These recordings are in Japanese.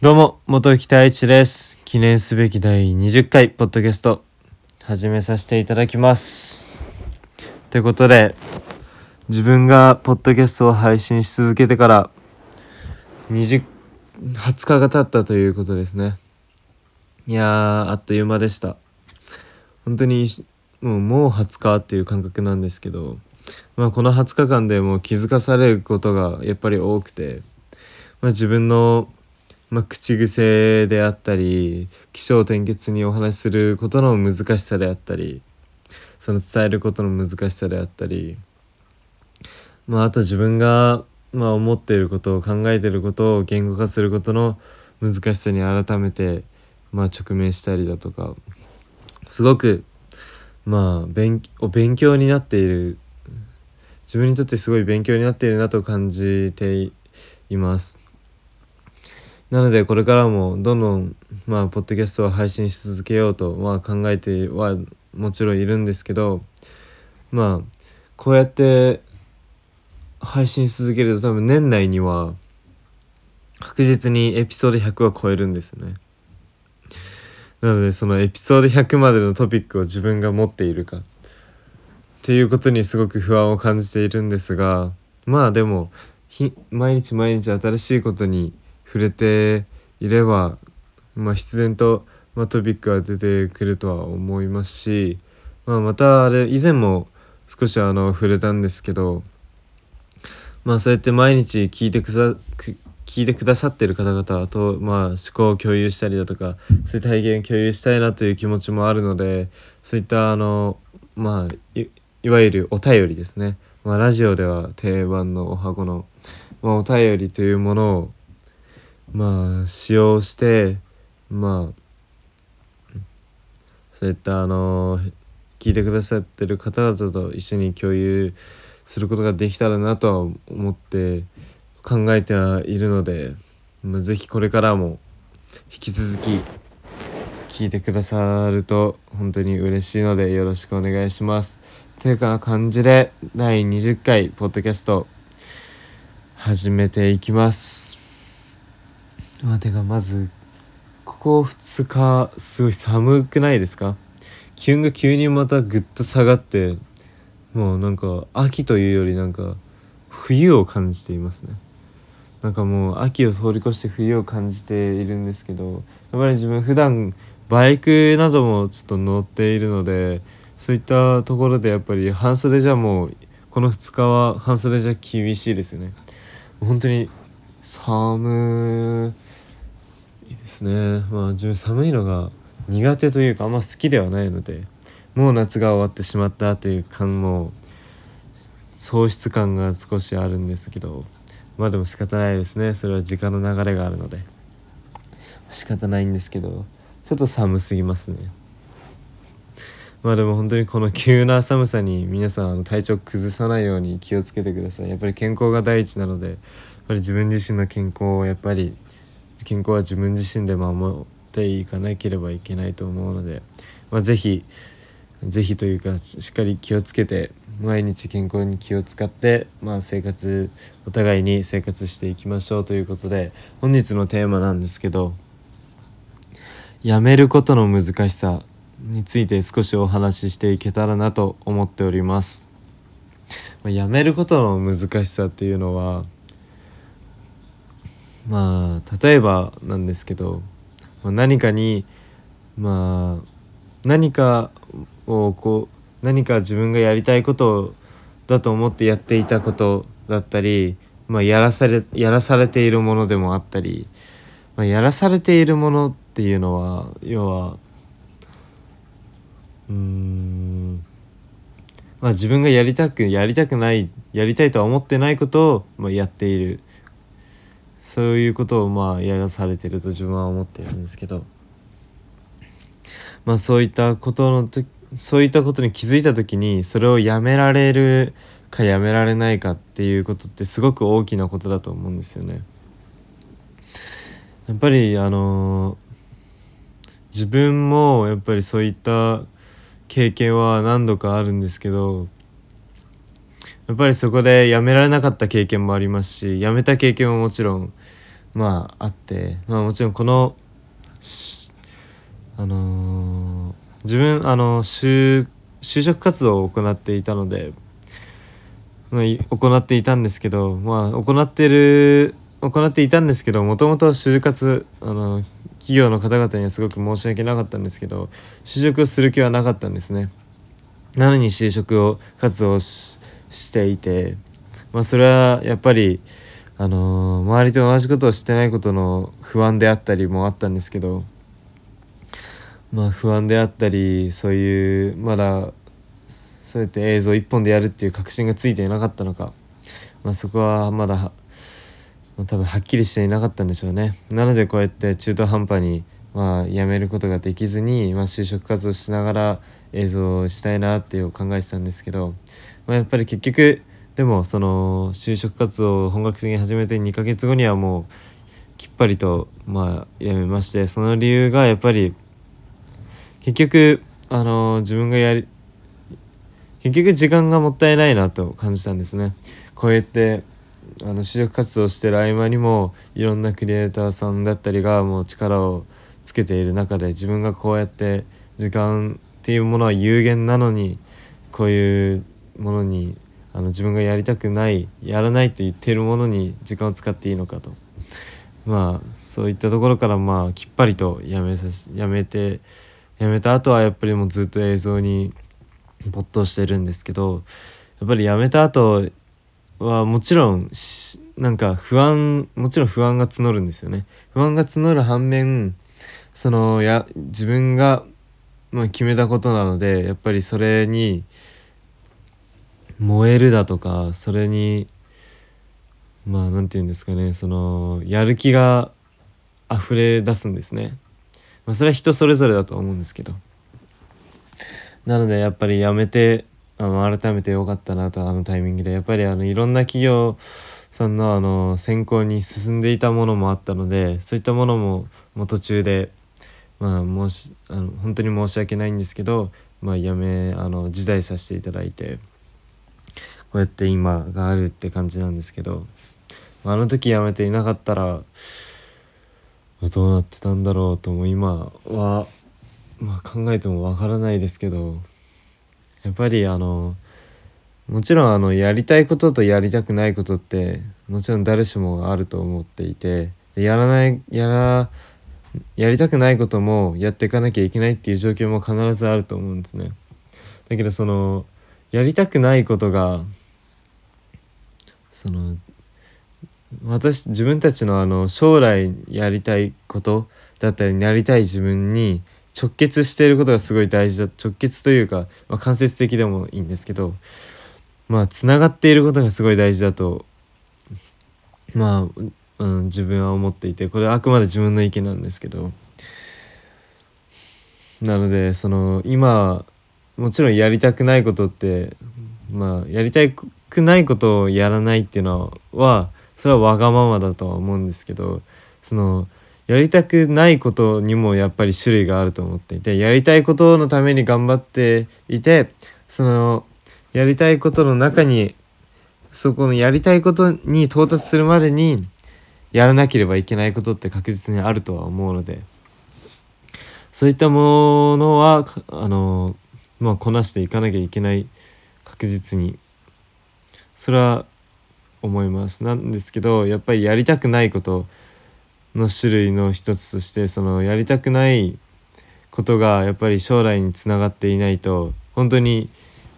どうも、元木太一です。記念すべき第20回、ポッドキャスト、始めさせていただきます。ということで、自分がポッドキャストを配信し続けてから、20、20日が経ったということですね。いやー、あっという間でした。本当に、もう、もう20日っていう感覚なんですけど、まあ、この20日間でもう気づかされることがやっぱり多くて、まあ、自分のまあ、口癖であったり起承転結にお話しすることの難しさであったりその伝えることの難しさであったり、まあ、あと自分が、まあ、思っていることを考えていることを言語化することの難しさに改めて、まあ、直面したりだとかすごく、まあ、勉お勉強になっている自分にとってすごい勉強になっているなと感じています。なのでこれからもどんどんまあポッドキャストを配信し続けようとまあ考えてはもちろんいるんですけどまあこうやって配信し続けると多分年内には確実にエピソード100は超えるんですね。なのでそのエピソード100までのトピックを自分が持っているかっていうことにすごく不安を感じているんですがまあでも毎日毎日新しいことに触れていれば、まあ、必然と、まあ、トピックが出てくるとは思いますし、まあ、またあれ以前も少しあの触れたんですけど、まあ、そうやって毎日聞いてくさ聞いてくださってる方々と、まあ、思考を共有したりだとかそういった体験を共有したいなという気持ちもあるのでそういったあの、まあ、いわゆるお便りですね、まあ、ラジオでは定番のおはこの、まあ、お便りというものをまあ使用してまあそういったあの聞いてくださってる方々と一緒に共有することができたらなとは思って考えてはいるので、まあ、ぜひこれからも引き続き聞いてくださると本当に嬉しいのでよろしくお願いします。というかな感じで第20回ポッドキャスト始めていきます。まあ、てかまずここ2日すごい寒くないですか？気温が急にまたぐっと下がってもうなんか秋というよりなんか冬を感じていますね。なんかもう秋を通り越して冬を感じているんですけどやっぱり自分普段バイクなどもちょっと乗っているのでそういったところでやっぱり半袖じゃもうこの2日は半袖じゃ厳しいですよね。本当に寒いですね。まあ自分寒いのが苦手というかあんま好きではないのでもう夏が終わってしまったという感も喪失感が少しあるんですけどまあでも仕方ないですね。それは時間の流れがあるので。仕方ないんですけどちょっと寒すぎますね。まあでも本当にこの急な寒さに皆さんあの体調崩さないように気をつけてください。やっぱり健康が第一なのでやっぱり自分自身の健康をやっぱり健康は自分自身で守っていかなければいけないと思うので、まあ、ぜひぜひというかしっかり気をつけて毎日健康に気を使って、まあ、生活お互いに生活していきましょうということで本日のテーマなんですけどやめることの難しさについて少しお話ししていけたらなと思っております。まやめることの難しさっていうのはまあ例えばなんですけど、まあ、何かにまあ何かをこう何か自分がやりたいことだと思ってやっていたことだったり、まあ、やらされやらされているものでもあったり、まあ、やらされているものっていうのは要はうんまあ自分がやりたくやりたくないやりたいとは思ってないことを、まあ、やっている。そういうことをまあやらされてると自分は思ってるんですけどまあそういったことのとそういったことに気づいた時にそれをやめられるかやめられないかっていうことってすごく大きなことだと思うんですよね。やっぱりあの自分もやっぱりそういった経験は何度かあるんですけどやっぱりそこでやめられなかった経験もありますしやめた経験ももちろんまああって、まあ、もちろんこのあのー、自分あの就職活動を行っていたので、まあ、行っていたんですけどまあ行ってる行っていたんですけどもともと就活あの企業の方々にはすごく申し訳なかったんですけど就職をする気はなかったんですね。なのに就職を活動ししていてまあそれはやっぱりあのー、周りと同じことをしてないことの不安であったりもあったんですけどまあ不安であったりそういうまだそうやって映像一本でやるっていう確信がついていなかったのか、まあ、そこはまだ多分はっきりしていなかったんでしょうね。なのでこうやって中途半端にまあ辞めることができずに、まあ、就職活動しながら映像をしたいなっていう考えてたんですけど、まあ、やっぱり結局でもその就職活動を本格的に始めて2ヶ月後にはもうきっぱりとまあやめましてその理由がやっぱり結局あの自分がやり結局時間がもったいないなと感じたんですね。こうやってあの就職活動してる合間にもいろんなクリエイターさんだったりがもう力をつけている中で自分がこうやって時間っていうものは有限なのにこういうものにあの自分がやりたくないやらないと言っているものに時間を使っていいのかと。まあそういったところからまあきっぱりとやめさしやめてやめた後はやっぱりもうずっと映像に没頭してるんですけどやっぱりやめた後はもちろんなんか不安もちろん不安が募るんですよね。不安が募る反面そのや自分が、まあ、決めたことなのでやっぱりそれに燃えるだとかそれにまあ何て言うんですかねそのやる気が溢れ出すんですね、まあ、それは人それぞれだと思うんですけど。なのでやっぱりやめてあの改めてよかったなとあのタイミングで。やっぱりあのいろんな企業さんのあの選考に進んでいたものもあったのでそういったものもも途中でまあもしあの本当に申し訳ないんですけど、まあ、やめあの辞退させていただいて。こうやって今があるって感じなんですけどあの時やめていなかったらどうなってたんだろうとも今は、まあ、考えてもわからないですけどやっぱりあのもちろんあのやりたいこととやりたくないことってもちろん誰しもあると思っていてでやらないやらやりたくないこともやっていかなきゃいけないっていう状況も必ずあると思うんですね。だけどそのやりたくないことがその私自分たちのあの将来やりたいことだったりなりたい自分に直結していることがすごい大事だ直結というか、まあ、間接的でもいいんですけどまあつながっていることがすごい大事だとまあ、うん、自分は思っていてこれはあくまで自分の意見なんですけどなのでその今もちろんやりたくないことってまあやりたくないことをやらないっていうのはそれはわがままだとは思うんですけどそのやりたくないことにもやっぱり種類があると思っていてやりたいことのために頑張っていてそのやりたいことの中にそこのやりたいことに到達するまでにやらなければいけないことって確実にあるとは思うのでそういったものはあのまあこなしていかなきゃいけない確実に。それは思います。なんですけどやっぱりやりたくないことの種類の一つとしてそのやりたくないことがやっぱり将来につながっていないと本当に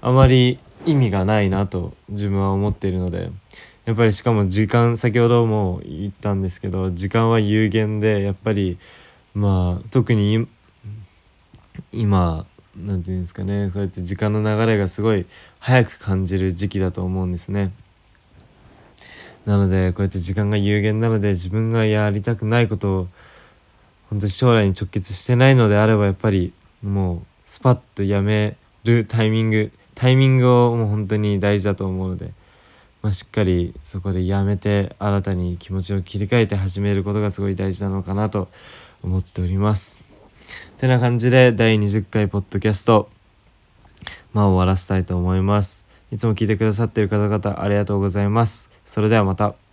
あまり意味がないなと自分は思っているので。やっぱりしかも時間先ほども言ったんですけど時間は有限でやっぱりまあ特に今何て言うんですかねこうやって時間の流れがすごい早く感じる時期だと思うんですね。なのでこうやって時間が有限なので自分がやりたくないことを本当に将来に直結してないのであればやっぱりもうスパッとやめるタイミングタイミングをもう本当に大事だと思うので、まあ、しっかりそこでやめて新たに気持ちを切り替えて始めることがすごい大事なのかなと思っております。てな感じで第20回ポッドキャストまあ終わらせたいと思います。いつも聞いてくださっている方々ありがとうございます。それではまた。